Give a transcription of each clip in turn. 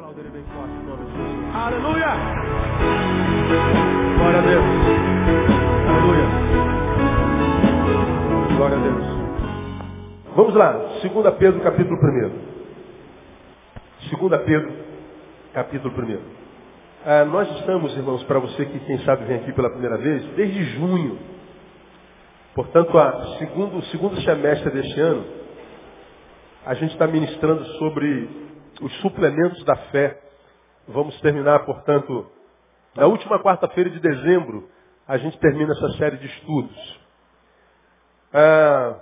Aplauda ele bem forte em nome de Jesus. Aleluia! Glória a Deus. Aleluia. Glória a Deus. Vamos lá, 2 Pedro, capítulo 1. 2 Pedro, capítulo 1. Ah, nós estamos, irmãos, para você que quem sabe vem aqui pela primeira vez, desde junho. Portanto, a segundo, o segundo semestre deste ano, a gente está ministrando sobre os suplementos da fé. Vamos terminar, portanto, na última quarta-feira de dezembro, a gente termina essa série de estudos. Ah,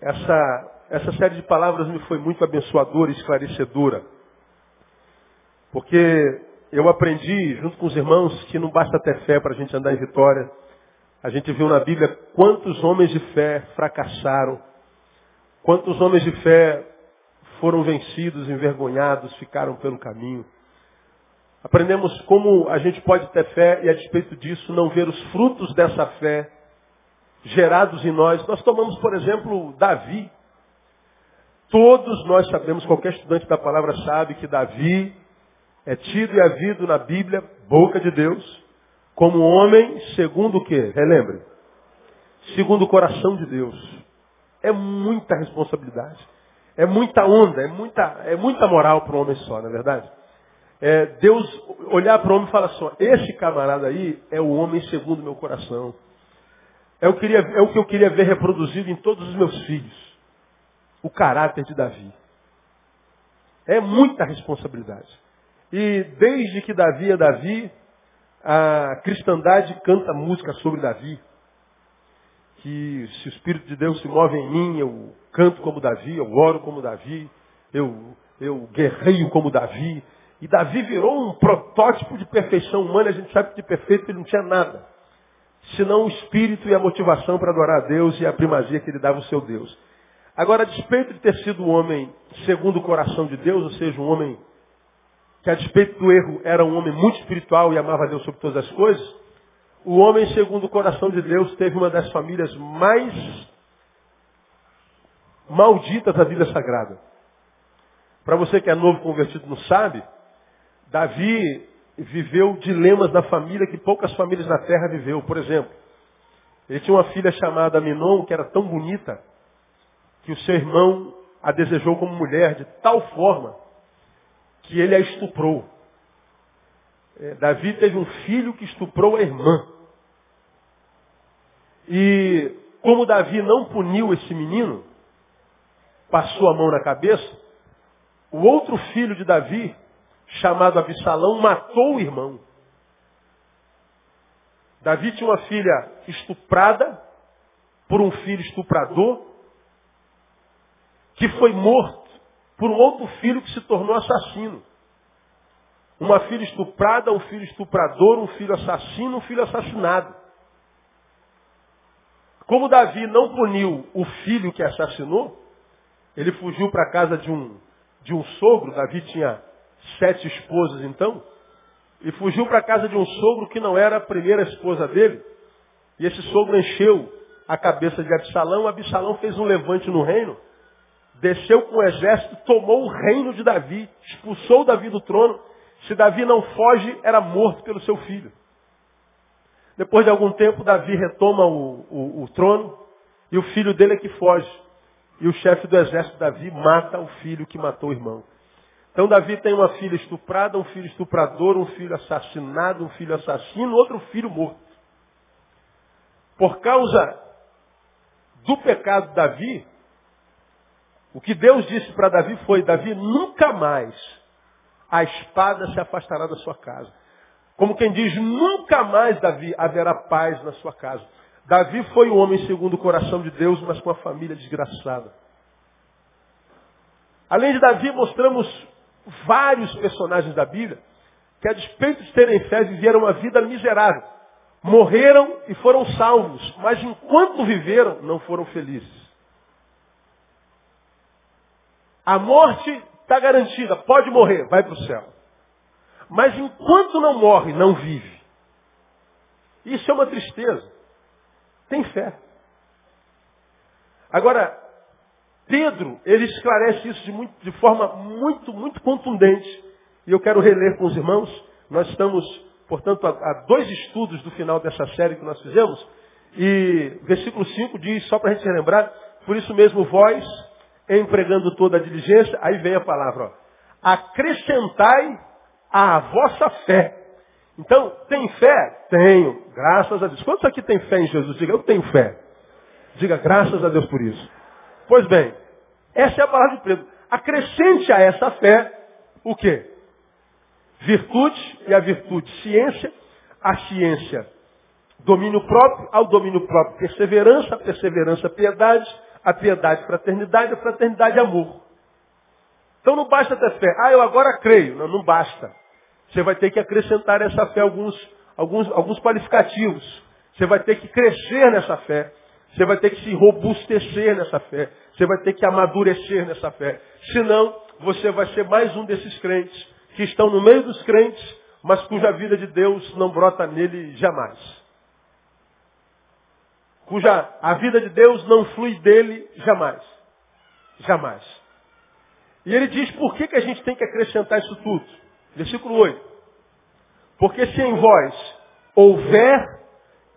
essa, essa série de palavras me foi muito abençoadora e esclarecedora. Porque eu aprendi, junto com os irmãos, que não basta ter fé para a gente andar em vitória. A gente viu na Bíblia quantos homens de fé fracassaram, quantos homens de fé foram vencidos, envergonhados, ficaram pelo caminho. Aprendemos como a gente pode ter fé e, a despeito disso, não ver os frutos dessa fé gerados em nós. Nós tomamos, por exemplo, Davi. Todos nós sabemos, qualquer estudante da palavra sabe que Davi é tido e havido na Bíblia, boca de Deus, como homem segundo o quê? Relembre. Segundo o coração de Deus. É muita responsabilidade. É muita onda, é muita, é muita moral para um homem só, não é verdade? É, Deus olhar para o homem e falar assim, esse camarada aí é o homem segundo meu coração. É o, queria, é o que eu queria ver reproduzido em todos os meus filhos. O caráter de Davi. É muita responsabilidade. E desde que Davi é Davi, a cristandade canta música sobre Davi. Que se o Espírito de Deus se move em mim, eu canto como Davi, eu oro como Davi, eu, eu guerreio como Davi. E Davi virou um protótipo de perfeição humana, a gente sabe que de perfeito ele não tinha nada senão o espírito e a motivação para adorar a Deus e a primazia que ele dava ao seu Deus. Agora, a despeito de ter sido um homem segundo o coração de Deus, ou seja, um homem que a despeito do erro era um homem muito espiritual e amava a Deus sobre todas as coisas, o homem segundo o coração de Deus teve uma das famílias mais malditas da vida sagrada. Para você que é novo convertido não sabe, Davi viveu dilemas na família que poucas famílias na terra viveu. Por exemplo, ele tinha uma filha chamada Minon, que era tão bonita, que o seu irmão a desejou como mulher de tal forma que ele a estuprou. É, Davi teve um filho que estuprou a irmã. E como Davi não puniu esse menino, passou a mão na cabeça, o outro filho de Davi chamado Absalão, matou o irmão. Davi tinha uma filha estuprada por um filho estuprador, que foi morto por um outro filho que se tornou assassino. Uma filha estuprada, um filho estuprador, um filho assassino, um filho assassinado. Como Davi não puniu o filho que assassinou, ele fugiu para a casa de um, de um sogro, Davi tinha sete esposas então, e fugiu para a casa de um sogro que não era a primeira esposa dele. E esse sogro encheu a cabeça de Absalão. Absalão fez um levante no reino, desceu com o exército, tomou o reino de Davi, expulsou Davi do trono. Se Davi não foge, era morto pelo seu filho. Depois de algum tempo, Davi retoma o, o, o trono e o filho dele é que foge. E o chefe do exército, Davi, mata o filho que matou o irmão. Então Davi tem uma filha estuprada, um filho estuprador, um filho assassinado, um filho assassino, outro filho morto. Por causa do pecado de Davi, o que Deus disse para Davi foi, Davi, nunca mais a espada se afastará da sua casa. Como quem diz, nunca mais, Davi, haverá paz na sua casa. Davi foi o homem segundo o coração de Deus, mas com a família desgraçada. Além de Davi, mostramos vários personagens da Bíblia que, a despeito de terem fé, viveram uma vida miserável. Morreram e foram salvos, mas enquanto viveram, não foram felizes. A morte está garantida, pode morrer, vai para o céu. Mas enquanto não morre, não vive. Isso é uma tristeza. Tem fé. Agora, Pedro, ele esclarece isso de, muito, de forma muito, muito contundente. E eu quero reler com os irmãos. Nós estamos, portanto, a, dois estudos do final dessa série que nós fizemos. E versículo 5 diz, só para a gente relembrar, por isso mesmo vós, empregando toda a diligência, aí vem a palavra, ó, acrescentai à vossa fé. Então, tem fé? Tenho, graças a Deus. Quantos aqui tem fé em Jesus? Diga, eu tenho fé. Diga, graças a Deus por isso. Pois bem, essa é a palavra de Pedro. Acrescente a essa fé o quê? Virtude, e a virtude ciência, a ciência domínio próprio, ao domínio próprio perseverança, a perseverança piedade, a piedade fraternidade, a fraternidade amor. Então não basta ter fé. Ah, eu agora creio. Não, não basta. Você vai ter que acrescentar essa fé alguns, alguns, alguns qualificativos. Você vai ter que crescer nessa fé. Você vai ter que se robustecer nessa fé. Você vai ter que amadurecer nessa fé. Senão, você vai ser mais um desses crentes que estão no meio dos crentes, mas cuja vida de Deus não brota nele jamais. Cuja a vida de Deus não flui dele jamais. Jamais. E ele diz por que, que a gente tem que acrescentar isso tudo. Versículo 8. Porque se em vós houver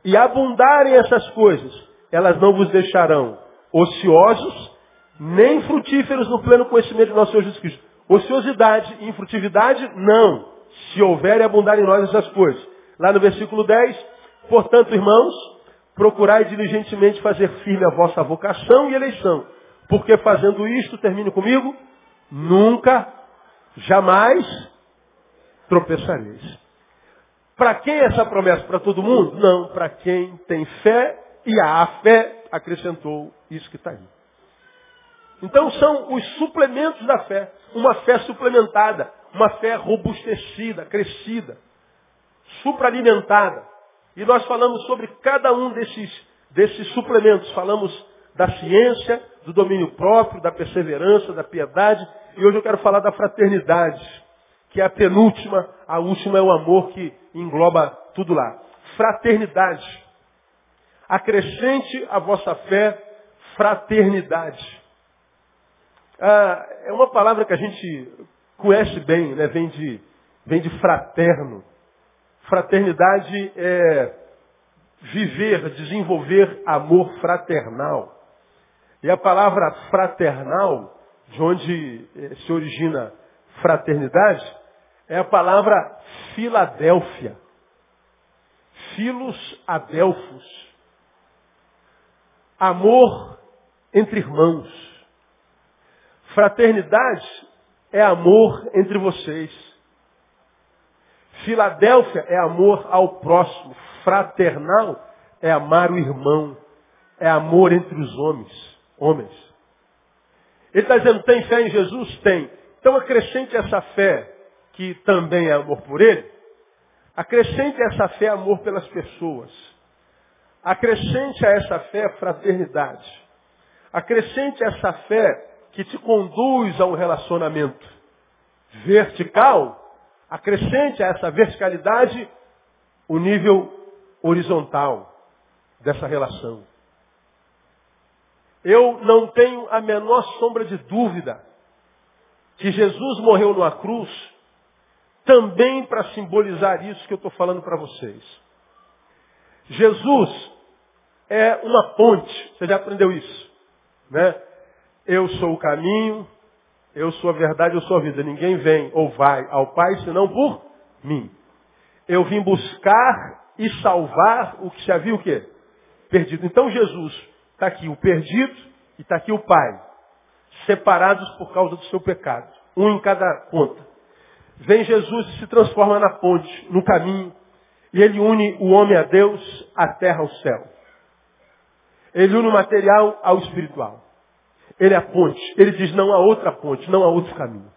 e abundarem essas coisas, elas não vos deixarão ociosos, nem frutíferos no pleno conhecimento de nosso Senhor Jesus Cristo. Ociosidade e infrutividade, não. Se houver e abundar em nós essas coisas. Lá no versículo 10, portanto, irmãos, procurai diligentemente fazer firme a vossa vocação e eleição. Porque fazendo isto, termine comigo, nunca, jamais tropeçareis. Para quem é essa promessa? Para todo mundo? Não, para quem tem fé e a fé acrescentou isso que está aí. Então são os suplementos da fé. Uma fé suplementada, uma fé robustecida, crescida, supraalimentada. E nós falamos sobre cada um desses, desses suplementos. Falamos da ciência, do domínio próprio, da perseverança, da piedade. E hoje eu quero falar da fraternidade, que é a penúltima, a última é o amor que engloba tudo lá. Fraternidade. Acrescente a vossa fé fraternidade. Ah, é uma palavra que a gente conhece bem, né? vem, de, vem de fraterno. Fraternidade é viver, desenvolver amor fraternal. E a palavra fraternal, de onde eh, se origina fraternidade, é a palavra Filadélfia. Filos Adelfos. Amor entre irmãos. Fraternidade é amor entre vocês. Filadélfia é amor ao próximo. Fraternal é amar o irmão. É amor entre os homens. Homens. Ele está dizendo, tem fé em Jesus? Tem. Então acrescente essa fé, que também é amor por ele. Acrescente essa fé amor pelas pessoas. Acrescente a essa fé fraternidade. Acrescente essa fé que te conduz a um relacionamento vertical. Acrescente a essa verticalidade o nível horizontal dessa relação. Eu não tenho a menor sombra de dúvida que Jesus morreu numa cruz também para simbolizar isso que eu estou falando para vocês. Jesus é uma ponte. Você já aprendeu isso? Né? Eu sou o caminho, eu sou a verdade, eu sou a vida. Ninguém vem ou vai ao Pai senão por mim. Eu vim buscar e salvar o que se havia o quê? Perdido. Então Jesus está aqui o perdido e está aqui o Pai. Separados por causa do seu pecado. Um em cada ponta. Vem Jesus e se transforma na ponte, no caminho. E ele une o homem a Deus, a terra ao céu. Ele une o material ao espiritual. Ele é a ponte. Ele diz não há outra ponte, não há outro caminho.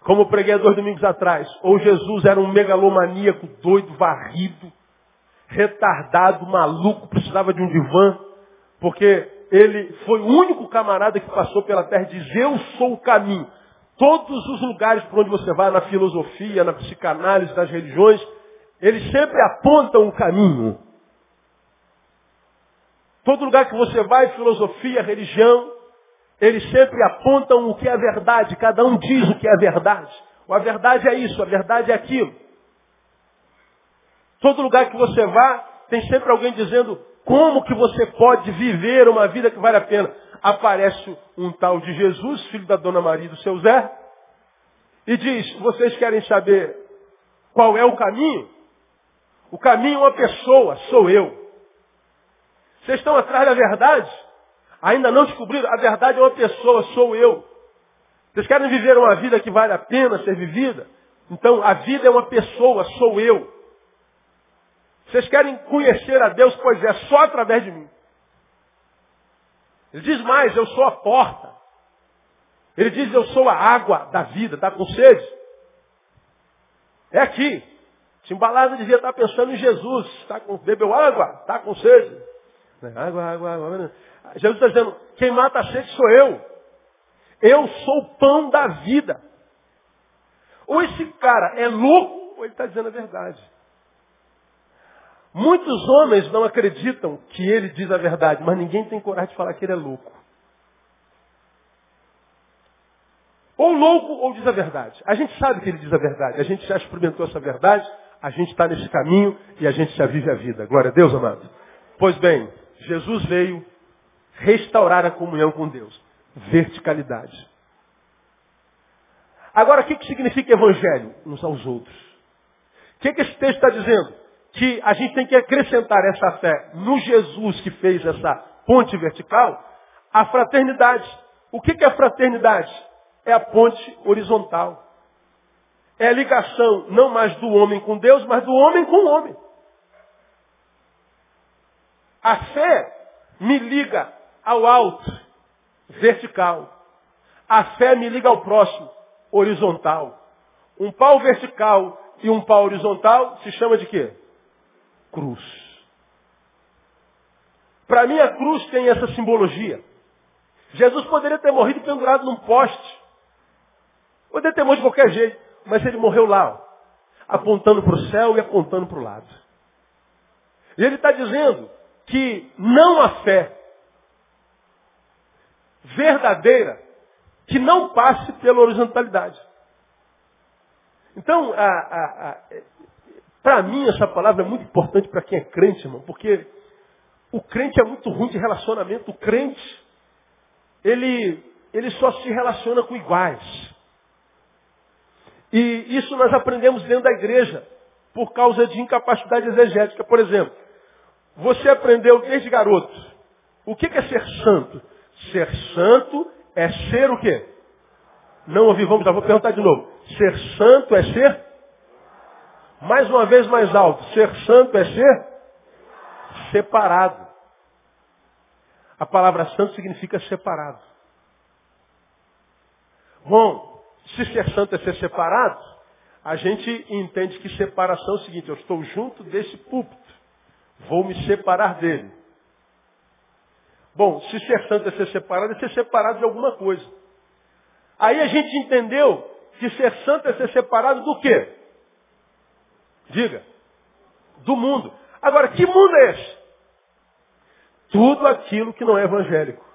Como eu preguei há dois domingos atrás, ou Jesus era um megalomaníaco doido, varrido, retardado, maluco, precisava de um divã, porque ele foi o único camarada que passou pela terra e diz, eu sou o caminho. Todos os lugares por onde você vai, na filosofia, na psicanálise, nas religiões, eles sempre apontam o caminho. Todo lugar que você vai, filosofia, religião, eles sempre apontam o que é verdade, cada um diz o que é verdade. A verdade é isso, a verdade é aquilo. Todo lugar que você vá, tem sempre alguém dizendo como que você pode viver uma vida que vale a pena. Aparece um tal de Jesus, filho da dona Maria do seu Zé, e diz, vocês querem saber qual é o caminho? O caminho é uma pessoa, sou eu. Vocês estão atrás da verdade? Ainda não descobriram? A verdade é uma pessoa, sou eu. Vocês querem viver uma vida que vale a pena ser vivida? Então, a vida é uma pessoa, sou eu. Vocês querem conhecer a Deus? Pois é, só através de mim. Ele diz mais, eu sou a porta. Ele diz, eu sou a água da vida, está com sede? É aqui. Timbalada devia estar pensando em Jesus. Tá com, bebeu água? Está com sede. Água, água, água. Jesus está dizendo, quem mata a sede sou eu. Eu sou o pão da vida. Ou esse cara é louco, ou ele está dizendo a verdade. Muitos homens não acreditam que ele diz a verdade, mas ninguém tem coragem de falar que ele é louco. Ou louco ou diz a verdade. A gente sabe que ele diz a verdade. A gente já experimentou essa verdade. A gente está nesse caminho e a gente já vive a vida. Glória a Deus, amado. Pois bem, Jesus veio restaurar a comunhão com Deus. Verticalidade. Agora, o que, que significa evangelho? Uns aos outros. O que, que esse texto está dizendo? que a gente tem que acrescentar essa fé no Jesus que fez essa ponte vertical, a fraternidade. O que é fraternidade? É a ponte horizontal. É a ligação não mais do homem com Deus, mas do homem com o homem. A fé me liga ao alto, vertical. A fé me liga ao próximo, horizontal. Um pau vertical e um pau horizontal se chama de quê? cruz. Para mim a cruz tem essa simbologia. Jesus poderia ter morrido pendurado num poste. Poderia ter morrido de qualquer jeito. Mas ele morreu lá, ó, apontando para o céu e apontando para o lado. E ele está dizendo que não há fé verdadeira que não passe pela horizontalidade. Então, para mim, essa palavra é muito importante para quem é crente, irmão, porque o crente é muito ruim de relacionamento. O crente, ele, ele só se relaciona com iguais. E isso nós aprendemos dentro da igreja, por causa de incapacidade exegética. Por exemplo, você aprendeu desde garoto. O que é ser santo? Ser santo é ser o quê? Não ouvi, vamos lá, vou perguntar de novo. Ser santo é ser mais uma vez mais alto. Ser santo é ser separado. A palavra santo significa separado. Bom, se ser santo é ser separado, a gente entende que separação é o seguinte, eu estou junto desse púlpito, vou me separar dele. Bom, se ser santo é ser separado, é ser separado de alguma coisa. Aí a gente entendeu que ser santo é ser separado do quê? Diga. Do mundo. Agora, que mundo é esse? Tudo aquilo que não é evangélico.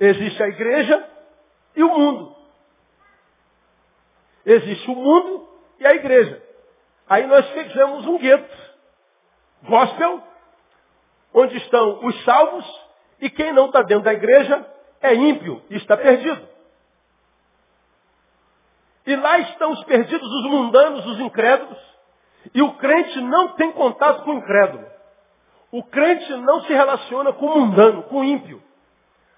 Existe a igreja e o mundo. Existe o mundo e a igreja. Aí nós fizemos um gueto. Gospel, onde estão os salvos e quem não está dentro da igreja é ímpio e está perdido. E lá estão os perdidos, os mundanos, os incrédulos. E o crente não tem contato com o incrédulo. O crente não se relaciona com o mundano, com o ímpio.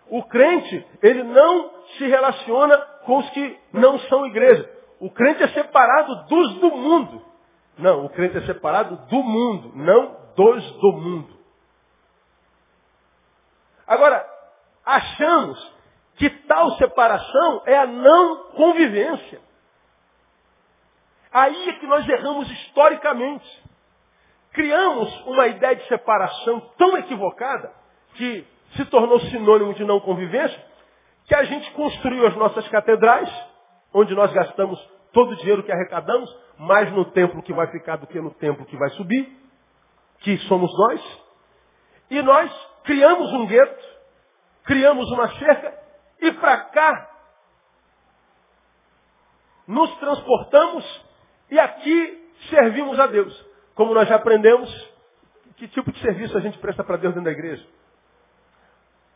O crente, ele não se relaciona com os que não são igreja. O crente é separado dos do mundo. Não, o crente é separado do mundo, não dos do mundo. Agora, achamos que tal separação é a não convivência. Aí é que nós erramos historicamente. Criamos uma ideia de separação tão equivocada que se tornou sinônimo de não convivência, que a gente construiu as nossas catedrais, onde nós gastamos todo o dinheiro que arrecadamos, mais no templo que vai ficar do que no templo que vai subir, que somos nós. E nós criamos um gueto, criamos uma cerca e para cá nos transportamos e aqui servimos a Deus. Como nós já aprendemos, que tipo de serviço a gente presta para Deus dentro da igreja?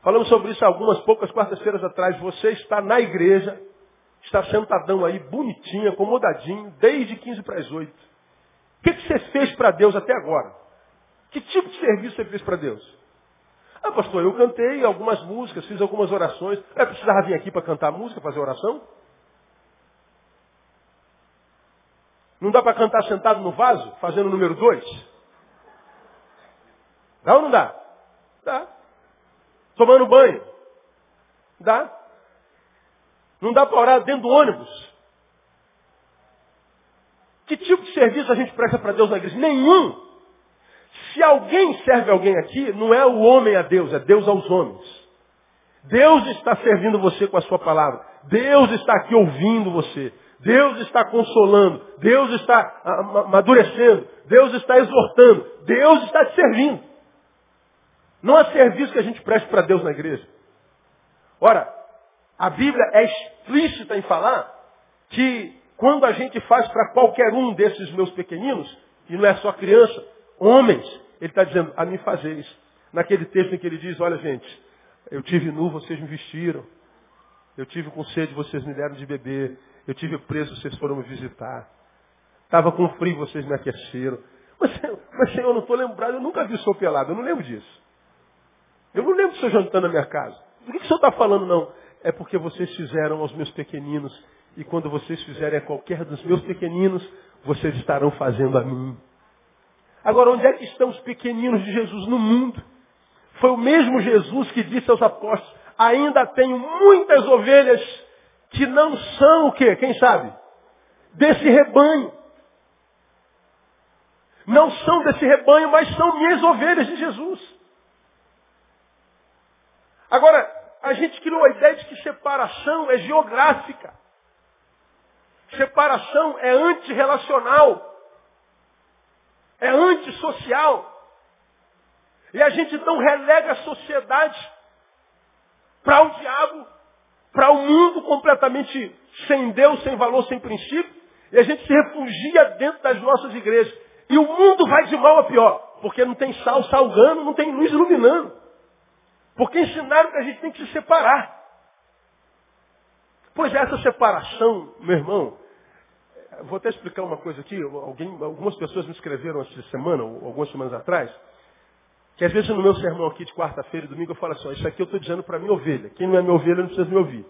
Falamos sobre isso algumas poucas quartas-feiras atrás. Você está na igreja, está sentadão aí, bonitinho, acomodadinho, desde 15 para as 8. O que, que você fez para Deus até agora? Que tipo de serviço você fez para Deus? Ah, pastor, eu cantei algumas músicas, fiz algumas orações. Eu precisava vir aqui para cantar música, fazer oração? Não dá para cantar sentado no vaso, fazendo o número dois? Dá ou não dá? Dá. Tomando banho? Dá. Não dá para orar dentro do ônibus? Que tipo de serviço a gente presta para Deus na igreja? Nenhum. Se alguém serve alguém aqui, não é o homem a Deus, é Deus aos homens. Deus está servindo você com a sua palavra. Deus está aqui ouvindo você. Deus está consolando. Deus está amadurecendo. Deus está exortando. Deus está te servindo. Não há serviço que a gente preste para Deus na igreja. Ora, a Bíblia é explícita em falar que quando a gente faz para qualquer um desses meus pequeninos, e não é só criança, homens, ele está dizendo, a mim fazeis. Naquele texto em que ele diz, olha gente, eu tive nu, vocês me vestiram. Eu tive com sede, vocês me deram de beber. Eu tive preso, vocês foram me visitar. Estava com frio, vocês me aqueceram. Mas, mas Senhor, eu não estou lembrado, eu nunca vi o senhor pelado, eu não lembro disso. Eu não lembro do senhor jantando na minha casa. Por que, que o senhor está falando não? É porque vocês fizeram aos meus pequeninos. E quando vocês fizerem a qualquer dos meus pequeninos, vocês estarão fazendo a mim. Agora, onde é que estão os pequeninos de Jesus no mundo? Foi o mesmo Jesus que disse aos apóstolos, ainda tenho muitas ovelhas que não são o quê? Quem sabe? Desse rebanho. Não são desse rebanho, mas são minhas ovelhas de Jesus. Agora, a gente criou a ideia de que separação é geográfica. Separação é antirrelacional. É antissocial. E a gente então relega a sociedade para o diabo, para o mundo completamente sem Deus, sem valor, sem princípio. E a gente se refugia dentro das nossas igrejas. E o mundo vai de mal a pior. Porque não tem sal salgando, não tem luz iluminando. Porque ensinaram que a gente tem que se separar. Pois é, essa separação, meu irmão, vou até explicar uma coisa aqui. Alguém, algumas pessoas me escreveram essa semana, ou algumas semanas atrás, que às vezes no meu sermão aqui de quarta-feira e domingo eu falo assim, isso aqui eu estou dizendo para minha ovelha. Quem não é minha ovelha não precisa me ouvir.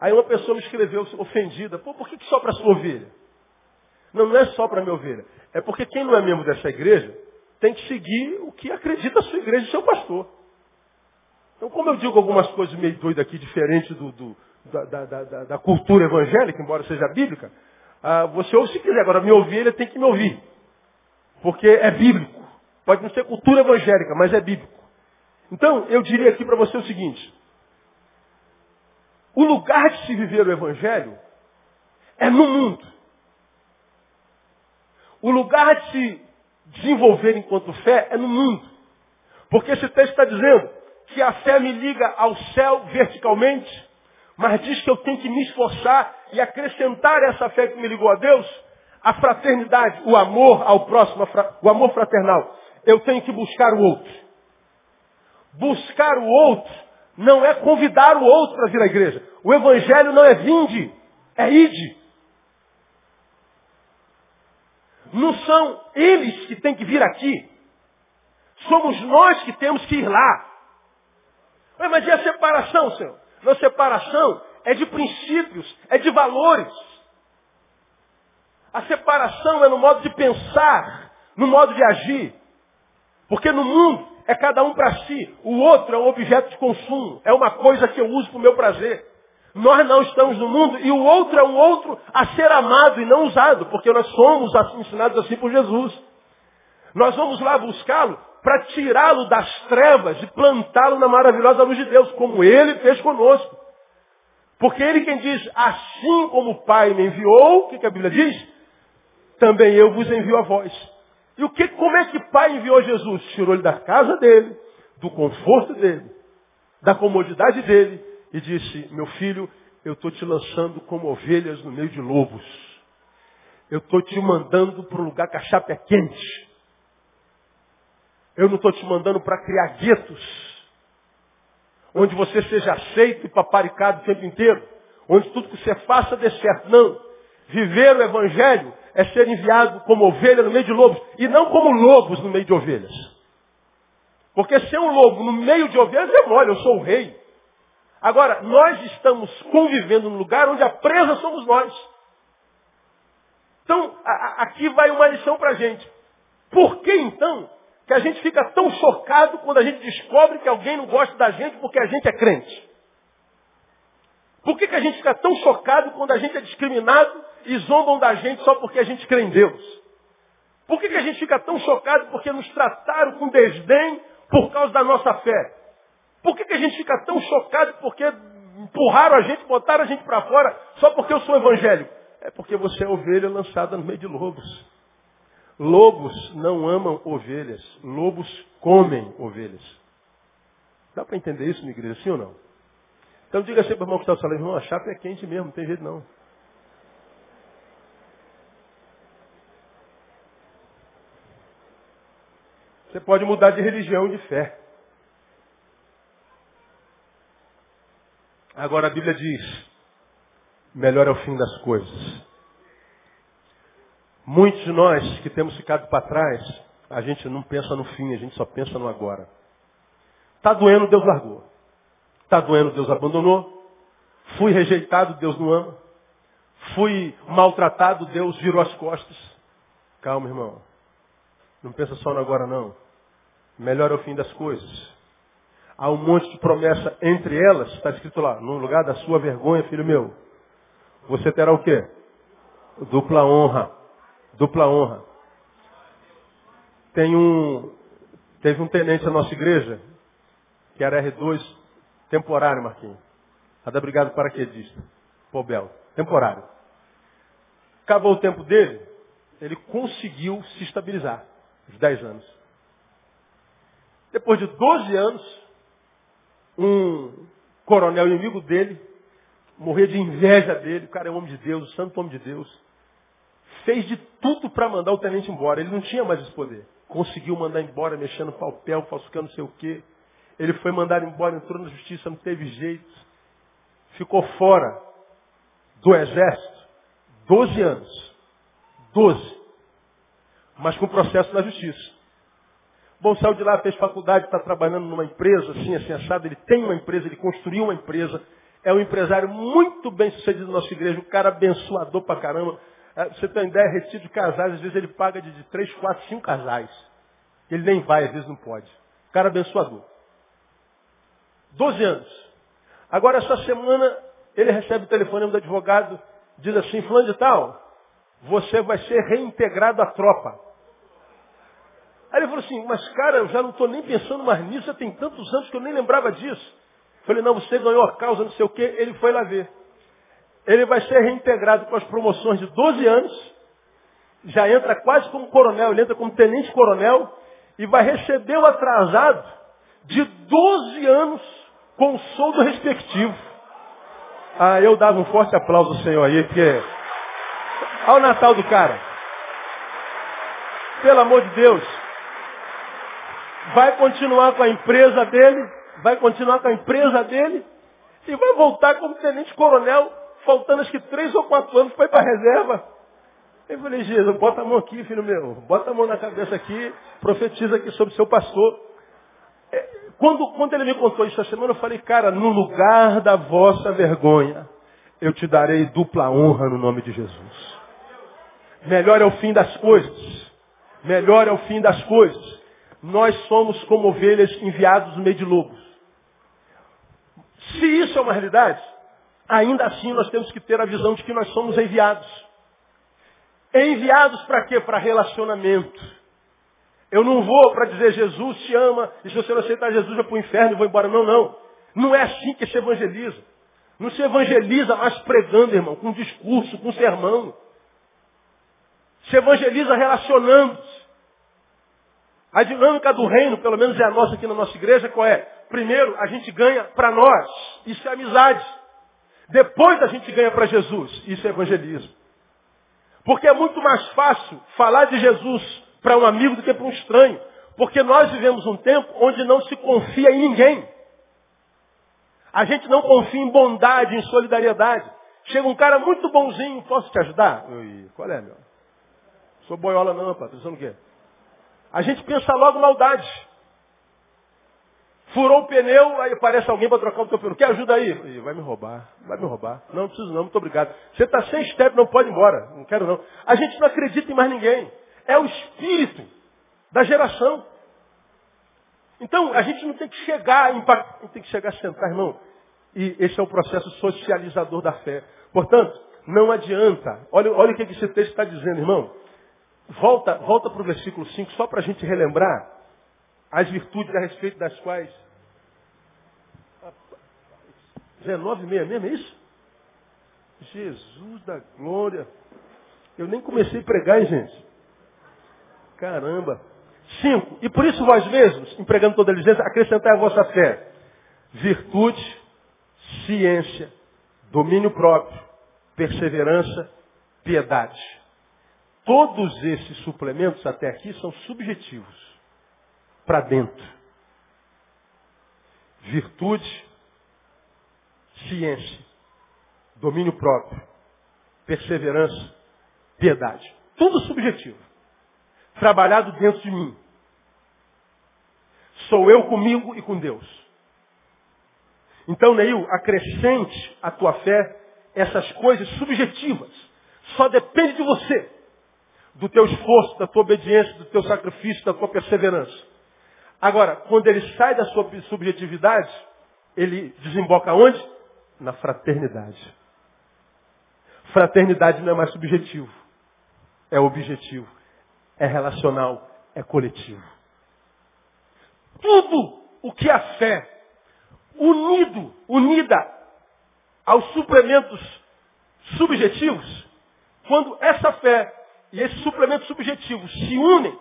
Aí uma pessoa me escreveu ofendida, pô, por que, que só para sua ovelha? Não, não é só para minha ovelha. É porque quem não é membro dessa igreja tem que seguir o que acredita a sua igreja e seu pastor. Então, como eu digo algumas coisas meio doidas aqui, diferentes do, do da, da, da, da, cultura evangélica, embora seja bíblica, ah, você ouve se quiser. Agora, minha ovelha tem que me ouvir. Porque é bíblico. Pode não ser cultura evangélica, mas é bíblico. Então, eu diria aqui para você o seguinte. O lugar de se viver o evangelho é no mundo. O lugar de se desenvolver enquanto fé é no mundo. Porque esse texto está dizendo que a fé me liga ao céu verticalmente, mas diz que eu tenho que me esforçar e acrescentar essa fé que me ligou a Deus, a fraternidade, o amor ao próximo, o amor fraternal. Eu tenho que buscar o outro. Buscar o outro não é convidar o outro para vir à igreja. O evangelho não é vinde, é ide. Não são eles que têm que vir aqui. Somos nós que temos que ir lá. Mas e a separação, Senhor? A separação é de princípios, é de valores. A separação é no modo de pensar, no modo de agir. Porque no mundo é cada um para si. O outro é um objeto de consumo. É uma coisa que eu uso para o meu prazer. Nós não estamos no mundo e o outro é um outro a ser amado e não usado, porque nós somos assim, ensinados assim por Jesus. Nós vamos lá buscá-lo para tirá-lo das trevas e plantá-lo na maravilhosa luz de Deus, como ele fez conosco. Porque ele quem diz, assim como o Pai me enviou, o que, que a Bíblia diz? Também eu vos envio a vós. E o que, como é que o Pai enviou Jesus? Tirou ele da casa dele, do conforto dele, da comodidade dele, e disse, meu filho, eu estou te lançando como ovelhas no meio de lobos. Eu estou te mandando para um lugar que a chapa é quente. Eu não estou te mandando para criar guetos, onde você seja aceito e paparicado o tempo inteiro, onde tudo que você faça dê certo. Não. Viver o Evangelho é ser enviado como ovelha no meio de lobos, e não como lobos no meio de ovelhas. Porque ser um lobo no meio de ovelhas é mole, eu sou o rei. Agora, nós estamos convivendo num lugar onde a presa somos nós. Então, a, a, aqui vai uma lição para a gente. Por que então que a gente fica tão chocado quando a gente descobre que alguém não gosta da gente porque a gente é crente? Por que, que a gente fica tão chocado quando a gente é discriminado e zombam da gente só porque a gente crê em Deus? Por que, que a gente fica tão chocado porque nos trataram com desdém por causa da nossa fé? Por que, que a gente fica tão chocado porque empurraram a gente, botaram a gente para fora só porque eu sou evangélico? É porque você é ovelha lançada no meio de lobos. Lobos não amam ovelhas, lobos comem ovelhas. Dá para entender isso, minha igreja, sim ou não? Então diga assim para o irmão que está falando, irmão, a chapa é quente mesmo, não tem jeito não. Você pode mudar de religião e de fé. Agora a Bíblia diz, melhor é o fim das coisas. Muitos de nós que temos ficado para trás, a gente não pensa no fim, a gente só pensa no agora. Está doendo, Deus largou. Está doendo, Deus abandonou. Fui rejeitado, Deus não ama. Fui maltratado, Deus virou as costas. Calma, irmão. Não pensa só no agora, não. Melhor é o fim das coisas. Há um monte de promessa entre elas, está escrito lá, no lugar da sua vergonha, filho meu. Você terá o quê? Dupla honra. Dupla honra. Tem um, teve um tenente na nossa igreja, que era R2, temporário, Marquinhos. A da Brigada Paraquedista. Pobel. Temporário. Acabou o tempo dele, ele conseguiu se estabilizar. Os 10 anos. Depois de 12 anos, um coronel inimigo dele, morria de inveja dele, o cara é um homem de Deus, o santo homem de Deus, fez de tudo para mandar o tenente embora. Ele não tinha mais esse poder. Conseguiu mandar embora, mexendo papel, falsificando não sei o quê. Ele foi mandado embora, entrou na justiça, não teve jeito. Ficou fora do exército 12 anos. 12. Mas com processo na justiça. Bom, saiu de lá, fez faculdade, está trabalhando numa empresa, assim, assim, assado. Ele tem uma empresa, ele construiu uma empresa. É um empresário muito bem sucedido na nossa igreja, um cara abençoador pra caramba. É, você tem ideia, retiro de casais, às vezes ele paga de, de três, quatro, cinco casais. Ele nem vai, às vezes não pode. Cara abençoador. Doze anos. Agora, essa semana, ele recebe o telefone do advogado, diz assim, fulano de tal, você vai ser reintegrado à tropa. Aí ele falou assim, mas cara, eu já não estou nem pensando mais nisso, já tem tantos anos que eu nem lembrava disso. Falei, não, você ganhou a causa, não sei o quê. Ele foi lá ver. Ele vai ser reintegrado com as promoções de 12 anos, já entra quase como coronel, ele entra como tenente coronel, e vai receber o atrasado de 12 anos com o soldo respectivo. Ah, eu dava um forte aplauso ao Senhor aí, porque... Olha o Natal do cara. Pelo amor de Deus vai continuar com a empresa dele, vai continuar com a empresa dele e vai voltar como tenente coronel, faltando acho que três ou quatro anos para ir para a reserva. Eu falei, Jesus, bota a mão aqui, filho meu, bota a mão na cabeça aqui, profetiza aqui sobre o seu pastor. É, quando, quando ele me contou isso essa semana, eu falei, cara, no lugar da vossa vergonha, eu te darei dupla honra no nome de Jesus. Melhor é o fim das coisas. Melhor é o fim das coisas nós somos como ovelhas enviados no meio de lobos. Se isso é uma realidade, ainda assim nós temos que ter a visão de que nós somos enviados. Enviados para quê? Para relacionamento. Eu não vou para dizer Jesus te ama, e se você não aceitar Jesus, vai para o inferno e vou embora. Não, não. Não é assim que se evangeliza. Não se evangeliza mais pregando, irmão, com discurso, com sermão. Se evangeliza relacionando-se. A dinâmica do reino, pelo menos é a nossa aqui na nossa igreja, qual é? Primeiro, a gente ganha para nós. Isso é amizade. Depois a gente ganha para Jesus. Isso é evangelismo. Porque é muito mais fácil falar de Jesus para um amigo do que para um estranho. Porque nós vivemos um tempo onde não se confia em ninguém. A gente não confia em bondade, em solidariedade. Chega um cara muito bonzinho, posso te ajudar? Oi, qual é, meu? Sou boiola não, pensando o quê? A gente pensa logo maldade. Furou o pneu, aí aparece alguém para trocar o teu pneu. Quer ajuda aí? Ih, vai me roubar, vai me roubar. Não, não preciso não, muito obrigado. Você está sem step, não pode ir embora. Não quero não. A gente não acredita em mais ninguém. É o espírito da geração. Então, a gente não tem que chegar, não tem que chegar a sentar, irmão. E esse é o processo socializador da fé. Portanto, não adianta. Olha, olha o que esse texto está dizendo, irmão. Volta, volta para o versículo 5, só para a gente relembrar as virtudes a respeito das quais. 19 meia mesmo, é isso? Jesus da glória. Eu nem comecei a pregar, hein, gente? Caramba. Cinco. E por isso vós mesmos, empregando toda a licença, acrescentai a vossa fé. Virtude, ciência, domínio próprio, perseverança, piedade. Todos esses suplementos até aqui são subjetivos. Para dentro. Virtude, ciência, domínio próprio, perseverança, piedade. Tudo subjetivo trabalhado dentro de mim. Sou eu comigo e com Deus. Então, Neil, acrescente à tua fé essas coisas subjetivas. Só depende de você. Do teu esforço, da tua obediência, do teu sacrifício, da tua perseverança. Agora, quando ele sai da sua subjetividade, ele desemboca onde? Na fraternidade. Fraternidade não é mais subjetivo. É objetivo é relacional, é coletivo. Tudo o que a fé, unido, unida aos suplementos subjetivos, quando essa fé e esses suplementos subjetivos se unem,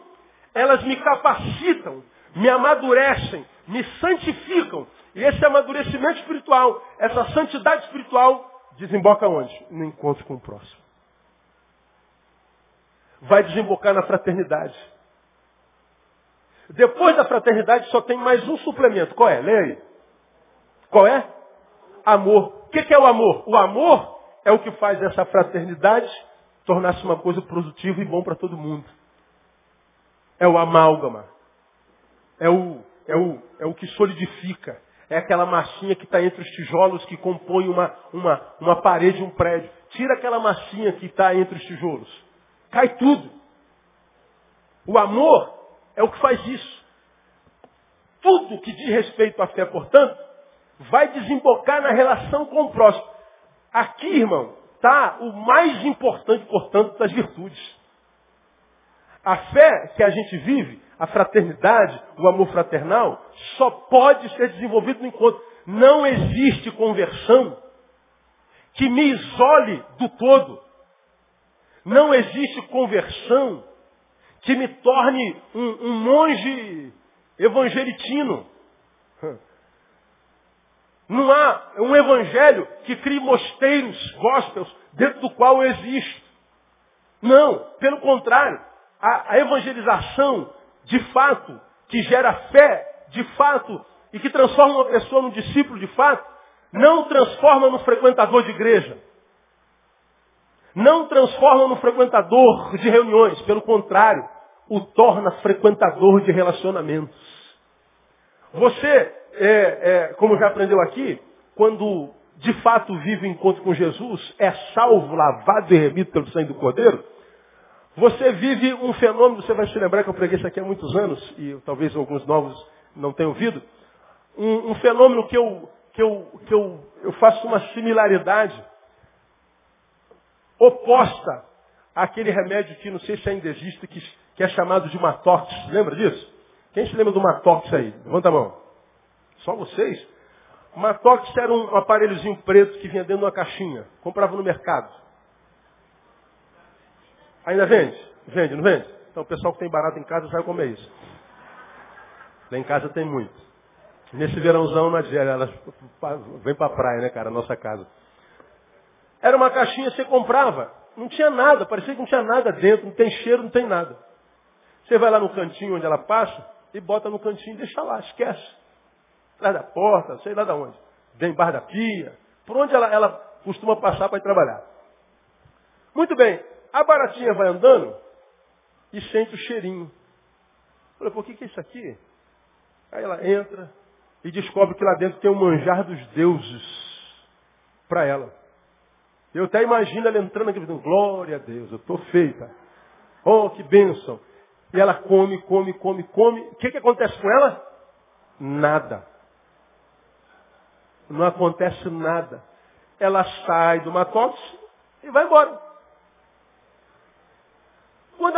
elas me capacitam, me amadurecem, me santificam. E esse amadurecimento espiritual, essa santidade espiritual, desemboca onde? No encontro com o próximo vai desembocar na fraternidade. Depois da fraternidade só tem mais um suplemento. Qual é? Leia aí. Qual é? Amor. O que é o amor? O amor é o que faz essa fraternidade tornar-se uma coisa produtiva e bom para todo mundo. É o amálgama. É o, é o, é o que solidifica. É aquela massinha que está entre os tijolos que compõem uma, uma, uma parede, um prédio. Tira aquela massinha que está entre os tijolos cai tudo. O amor é o que faz isso. Tudo que diz respeito à fé, portanto, vai desembocar na relação com o próximo. Aqui, irmão, está o mais importante, portanto, das virtudes. A fé que a gente vive, a fraternidade, o amor fraternal, só pode ser desenvolvido no encontro. Não existe conversão que me isole do todo. Não existe conversão que me torne um, um monge evangelitino. Não há um evangelho que crie mosteiros, gospels, dentro do qual eu existo. Não, pelo contrário, a, a evangelização, de fato, que gera fé, de fato, e que transforma uma pessoa num discípulo de fato, não transforma no frequentador de igreja não transforma no frequentador de reuniões, pelo contrário, o torna frequentador de relacionamentos. Você, é, é, como já aprendeu aqui, quando de fato vive o encontro com Jesus, é salvo, lavado e remido pelo sangue do Cordeiro, você vive um fenômeno, você vai se lembrar que eu preguei isso aqui há muitos anos, e talvez alguns novos não tenham ouvido, um, um fenômeno que, eu, que, eu, que eu, eu faço uma similaridade oposta àquele remédio que não sei se ainda existe, que, que é chamado de Matox. Lembra disso? Quem se lembra do Matox aí? Levanta a mão. Só vocês? Matox era um aparelhozinho preto que vinha dentro de uma caixinha. Comprava no mercado. Ainda vende? Vende, não vende? Então o pessoal que tem barato em casa vai comer isso. Lá em casa tem muito. Nesse verãozão Adélia, elas vêm pra praia, né, cara, nossa casa. Era uma caixinha você comprava. Não tinha nada, parecia que não tinha nada dentro, não tem cheiro, não tem nada. Você vai lá no cantinho onde ela passa e bota no cantinho e deixa lá, esquece. Atrás da porta, sei lá de onde. Vem embaixo da pia. Por onde ela, ela costuma passar para ir trabalhar. Muito bem, a baratinha vai andando e sente o cheirinho. Falei, por que, que é isso aqui? Aí ela entra e descobre que lá dentro tem o um manjar dos deuses para ela. Eu até imagino ela entrando aqui, dizendo, glória a Deus, eu estou feita. Oh, que bênção. E ela come, come, come, come. O que, que acontece com ela? Nada. Não acontece nada. Ela sai do matox e vai embora.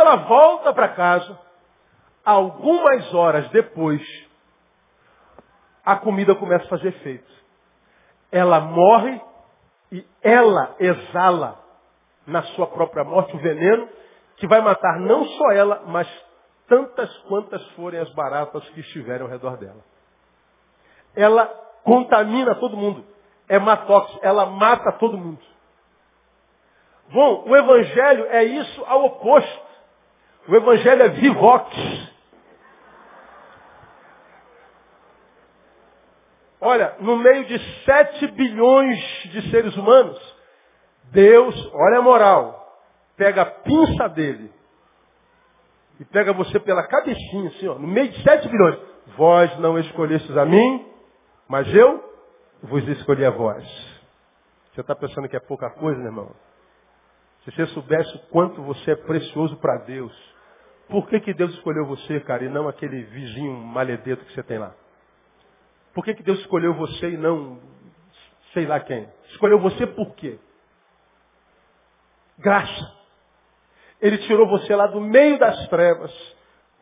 Ela volta para casa, algumas horas depois, a comida começa a fazer efeito. Ela morre e ela exala na sua própria morte o veneno que vai matar não só ela, mas tantas quantas forem as baratas que estiverem ao redor dela. Ela contamina todo mundo. É matóxica, ela mata todo mundo. Bom, o evangelho é isso ao oposto. O evangelho é vivox. Olha, no meio de 7 bilhões de seres humanos, Deus, olha a moral, pega a pinça dele e pega você pela cabecinha, assim, ó, no meio de 7 bilhões. Vós não escolhestes a mim, mas eu vos escolhi a vós. Você está pensando que é pouca coisa, meu irmão? Se você soubesse o quanto você é precioso para Deus, por que, que Deus escolheu você, cara, e não aquele vizinho maledeto que você tem lá? Por que, que Deus escolheu você e não sei lá quem? Escolheu você por quê? Graça. Ele tirou você lá do meio das trevas,